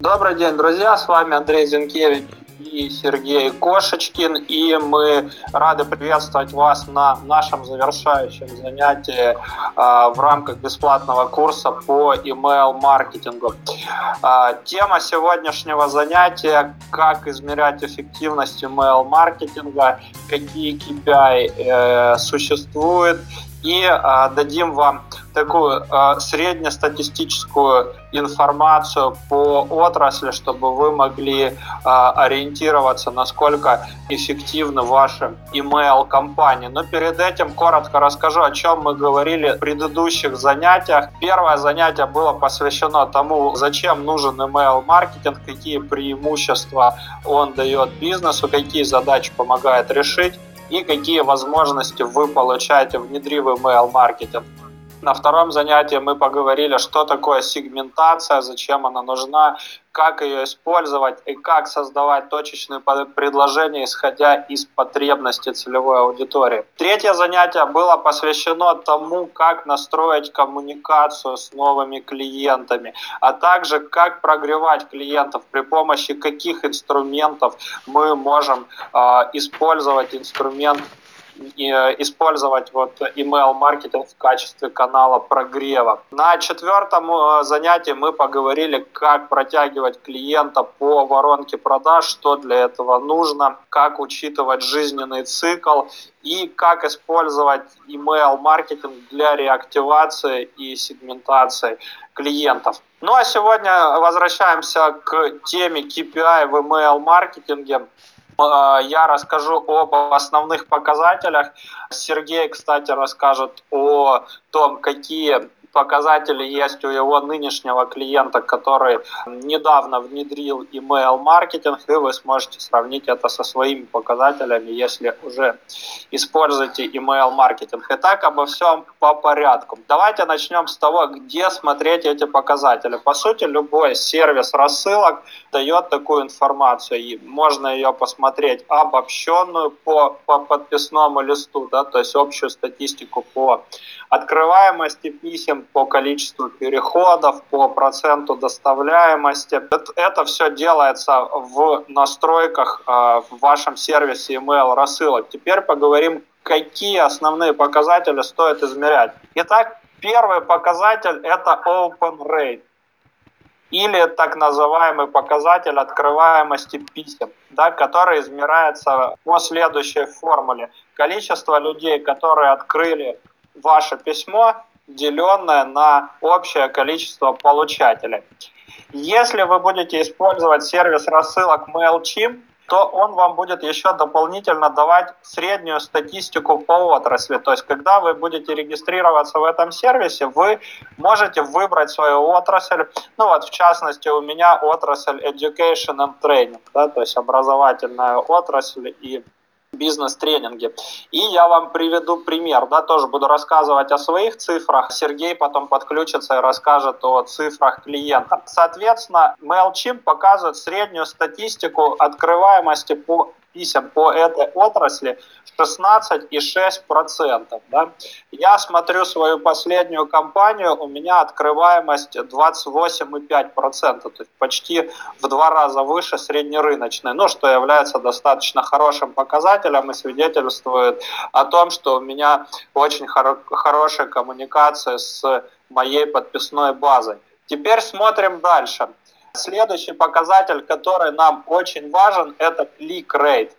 Добрый день, друзья, с вами Андрей Зинкевич и Сергей Кошечкин, и мы рады приветствовать вас на нашем завершающем занятии э, в рамках бесплатного курса по email-маркетингу. Э, тема сегодняшнего занятия – как измерять эффективность email-маркетинга, какие KPI э, существуют, и э, дадим вам такую э, среднестатистическую информацию по отрасли, чтобы вы могли э, ориентироваться, насколько эффективны ваши email-компании. Но перед этим коротко расскажу, о чем мы говорили в предыдущих занятиях. Первое занятие было посвящено тому, зачем нужен email-маркетинг, какие преимущества он дает бизнесу, какие задачи помогает решить и какие возможности вы получаете, внедрив email-маркетинг. На втором занятии мы поговорили, что такое сегментация, зачем она нужна, как ее использовать и как создавать точечные предложения, исходя из потребностей целевой аудитории. Третье занятие было посвящено тому, как настроить коммуникацию с новыми клиентами, а также как прогревать клиентов при помощи каких инструментов мы можем э, использовать инструмент использовать вот email маркетинг в качестве канала прогрева. На четвертом э, занятии мы поговорили, как протягивать клиента по воронке продаж, что для этого нужно, как учитывать жизненный цикл и как использовать email маркетинг для реактивации и сегментации клиентов. Ну а сегодня возвращаемся к теме KPI в email маркетинге. Э, я расскажу об основных показателях. Сергей, кстати, расскажет о том, какие показатели есть у его нынешнего клиента, который недавно внедрил email маркетинг, и вы сможете сравнить это со своими показателями, если уже используете email маркетинг. Итак, обо всем по порядку. Давайте начнем с того, где смотреть эти показатели. По сути, любой сервис рассылок дает такую информацию, и можно ее посмотреть обобщенную по, по подписному листу, да, то есть общую статистику по открываемости писем, по количеству переходов, по проценту доставляемости. Это, это все делается в настройках э, в вашем сервисе email рассылок. Теперь поговорим, какие основные показатели стоит измерять. Итак, первый показатель это open rate или так называемый показатель открываемости писем, да, который измеряется по следующей формуле. Количество людей, которые открыли ваше письмо, деленное на общее количество получателей. Если вы будете использовать сервис рассылок MailChimp, то он вам будет еще дополнительно давать среднюю статистику по отрасли. То есть, когда вы будете регистрироваться в этом сервисе, вы можете выбрать свою отрасль. Ну вот, в частности, у меня отрасль Education and Training, да, то есть образовательная отрасль и бизнес-тренинге. И я вам приведу пример, да, тоже буду рассказывать о своих цифрах. Сергей потом подключится и расскажет о цифрах клиента. Соответственно, MailChimp показывает среднюю статистику открываемости по писем по этой отрасли 16,6%. Да? Я смотрю свою последнюю компанию, у меня открываемость 28,5%, то есть почти в два раза выше среднерыночной, ну, что является достаточно хорошим показателем и свидетельствует о том, что у меня очень хоро- хорошая коммуникация с моей подписной базой. Теперь смотрим дальше. Следующий показатель, который нам очень важен, это click rate.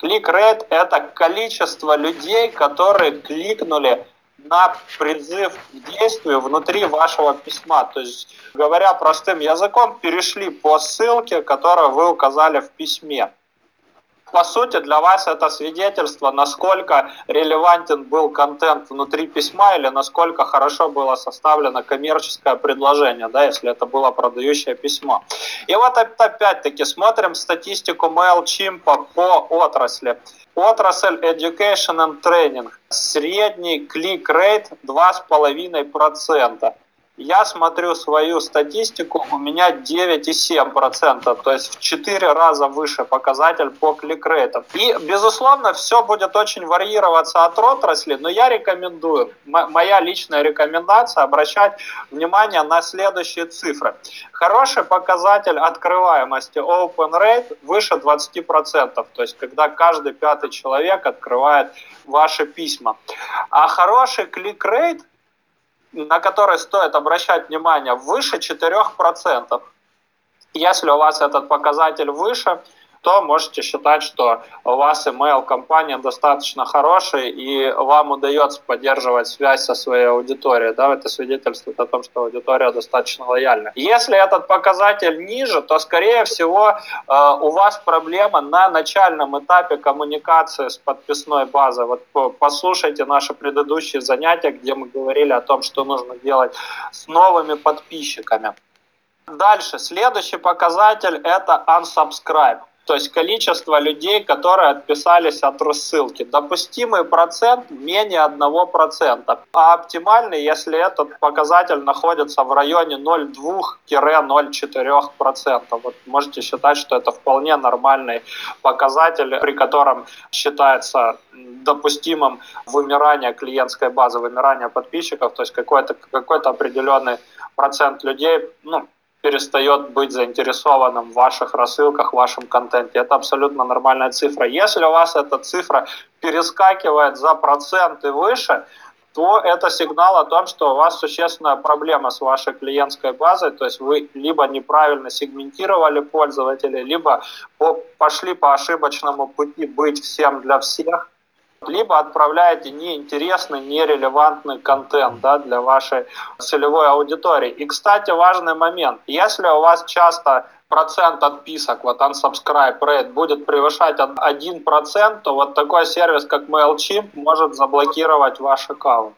Click rate – это количество людей, которые кликнули на призыв к действию внутри вашего письма. То есть, говоря простым языком, перешли по ссылке, которую вы указали в письме по сути, для вас это свидетельство, насколько релевантен был контент внутри письма или насколько хорошо было составлено коммерческое предложение, да, если это было продающее письмо. И вот опять-таки смотрим статистику MailChimp по отрасли. Отрасль Education and Training. Средний клик-рейт 2,5%. Я смотрю свою статистику, у меня 9,7%, то есть в 4 раза выше показатель по кликрейтам. И, безусловно, все будет очень варьироваться от отрасли, но я рекомендую, моя личная рекомендация, обращать внимание на следующие цифры. Хороший показатель открываемости open rate выше 20%, то есть когда каждый пятый человек открывает ваши письма. А хороший клик-рейт на который стоит обращать внимание, выше 4%. Если у вас этот показатель выше, то можете считать, что у вас email-компания достаточно хорошая и вам удается поддерживать связь со своей аудиторией. Да, это свидетельствует о том, что аудитория достаточно лояльна. Если этот показатель ниже, то, скорее всего, э, у вас проблема на начальном этапе коммуникации с подписной базой. Вот послушайте наши предыдущие занятия, где мы говорили о том, что нужно делать с новыми подписчиками. Дальше, следующий показатель это unsubscribe то есть количество людей, которые отписались от рассылки. Допустимый процент менее 1%, а оптимальный, если этот показатель находится в районе 0,2-0,4%. Вот можете считать, что это вполне нормальный показатель, при котором считается допустимым вымирание клиентской базы, вымирание подписчиков, то есть какой-то какой определенный процент людей, ну, перестает быть заинтересованным в ваших рассылках, в вашем контенте. Это абсолютно нормальная цифра. Если у вас эта цифра перескакивает за проценты выше, то это сигнал о том, что у вас существенная проблема с вашей клиентской базой, то есть вы либо неправильно сегментировали пользователей, либо пошли по ошибочному пути быть всем для всех, либо отправляете неинтересный, нерелевантный контент да, для вашей целевой аудитории. И, кстати, важный момент. Если у вас часто процент отписок, вот unsubscribe rate, будет превышать 1%, то вот такой сервис, как MailChimp, может заблокировать ваш аккаунт.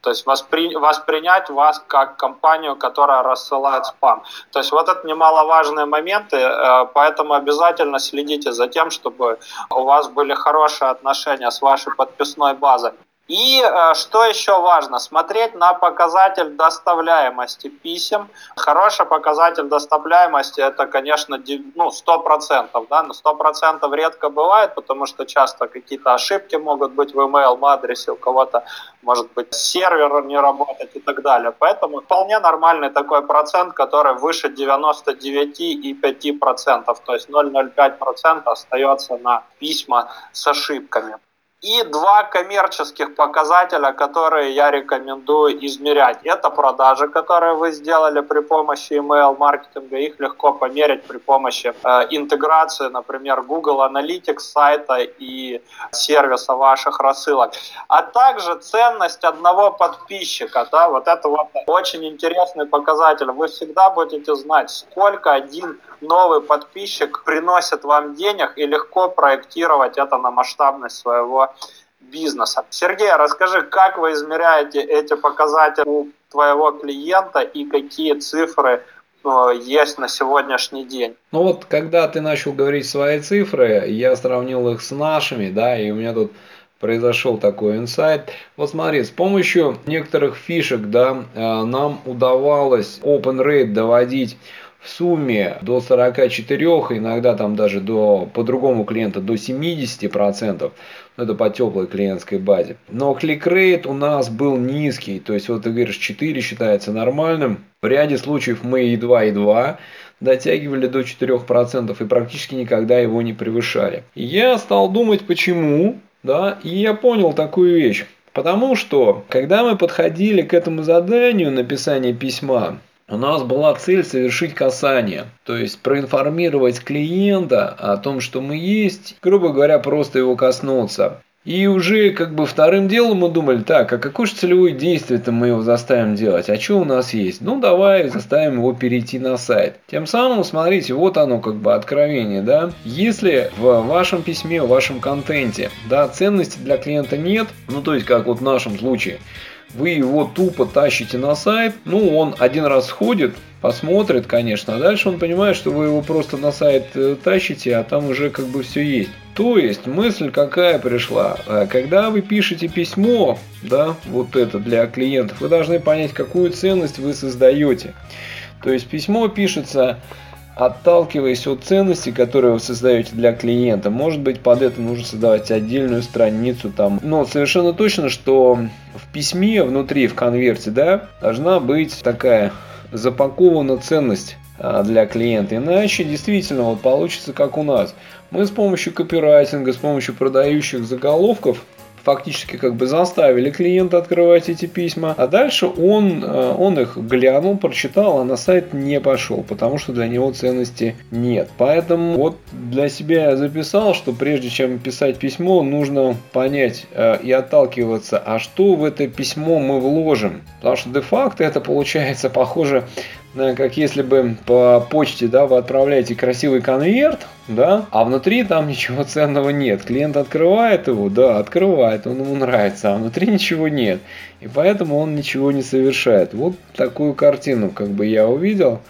То есть воспри, воспринять вас как компанию, которая рассылает спам. То есть вот это немаловажные моменты, э, поэтому обязательно следите за тем, чтобы у вас были хорошие отношения с вашей подписной базой. И э, что еще важно, смотреть на показатель доставляемости писем. Хороший показатель доставляемости это, конечно, ну, 100%, да, но 100% редко бывает, потому что часто какие-то ошибки могут быть в email адресе, у кого-то может быть сервер не работать и так далее. Поэтому вполне нормальный такой процент, который выше 99,5%, то есть 0,05% остается на письма с ошибками. И два коммерческих показателя, которые я рекомендую измерять. Это продажи, которые вы сделали при помощи email-маркетинга. Их легко померить при помощи э, интеграции, например, Google Analytics сайта и сервиса ваших рассылок. А также ценность одного подписчика. Да, вот это вот очень интересный показатель. Вы всегда будете знать, сколько один новый подписчик приносит вам денег и легко проектировать это на масштабность своего бизнеса. Сергей, расскажи, как вы измеряете эти показатели у твоего клиента и какие цифры э, есть на сегодняшний день. Ну вот, когда ты начал говорить свои цифры, я сравнил их с нашими, да, и у меня тут произошел такой инсайт. Вот смотри, с помощью некоторых фишек, да, э, нам удавалось open rate доводить в сумме до 44, иногда там даже до, по другому клиенту до 70%. Ну, это по теплой клиентской базе. Но кликрейт у нас был низкий. То есть, вот ты говоришь, 4 считается нормальным. В ряде случаев мы едва-едва дотягивали до 4% и практически никогда его не превышали. И я стал думать, почему, да, и я понял такую вещь. Потому что, когда мы подходили к этому заданию написания письма, у нас была цель совершить касание, то есть проинформировать клиента о том, что мы есть, грубо говоря, просто его коснуться. И уже как бы вторым делом мы думали, так, а какое же целевое действие-то мы его заставим делать? А что у нас есть? Ну, давай заставим его перейти на сайт. Тем самым, смотрите, вот оно как бы откровение, да. Если в вашем письме, в вашем контенте, да, ценности для клиента нет, ну, то есть, как вот в нашем случае, вы его тупо тащите на сайт, ну, он один раз сходит, посмотрит, конечно, а дальше он понимает, что вы его просто на сайт э, тащите, а там уже как бы все есть. То есть мысль какая пришла? Э, когда вы пишете письмо, да, вот это для клиентов, вы должны понять, какую ценность вы создаете. То есть письмо пишется отталкиваясь от ценностей, которые вы создаете для клиента, может быть под это нужно создавать отдельную страницу там. Но совершенно точно, что в письме внутри, в конверте, да, должна быть такая запакована ценность а, для клиента. Иначе действительно вот получится как у нас. Мы с помощью копирайтинга, с помощью продающих заголовков фактически как бы заставили клиента открывать эти письма, а дальше он, э, он их глянул, прочитал, а на сайт не пошел, потому что для него ценности нет. Поэтому вот для себя я записал, что прежде чем писать письмо, нужно понять э, и отталкиваться, а что в это письмо мы вложим. Потому что де-факто это получается похоже как если бы по почте, да, вы отправляете красивый конверт, да, а внутри там ничего ценного нет. Клиент открывает его, да, открывает, он ему нравится, а внутри ничего нет. И поэтому он ничего не совершает. Вот такую картину как бы я увидел,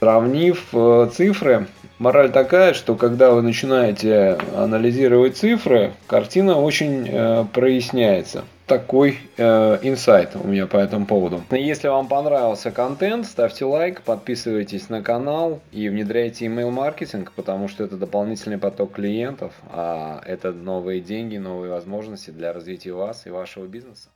сравнив э, цифры. Мораль такая, что когда вы начинаете анализировать цифры, картина очень э, проясняется такой э, инсайт у меня по этому поводу. Если вам понравился контент, ставьте лайк, подписывайтесь на канал и внедряйте email маркетинг, потому что это дополнительный поток клиентов, а это новые деньги, новые возможности для развития вас и вашего бизнеса.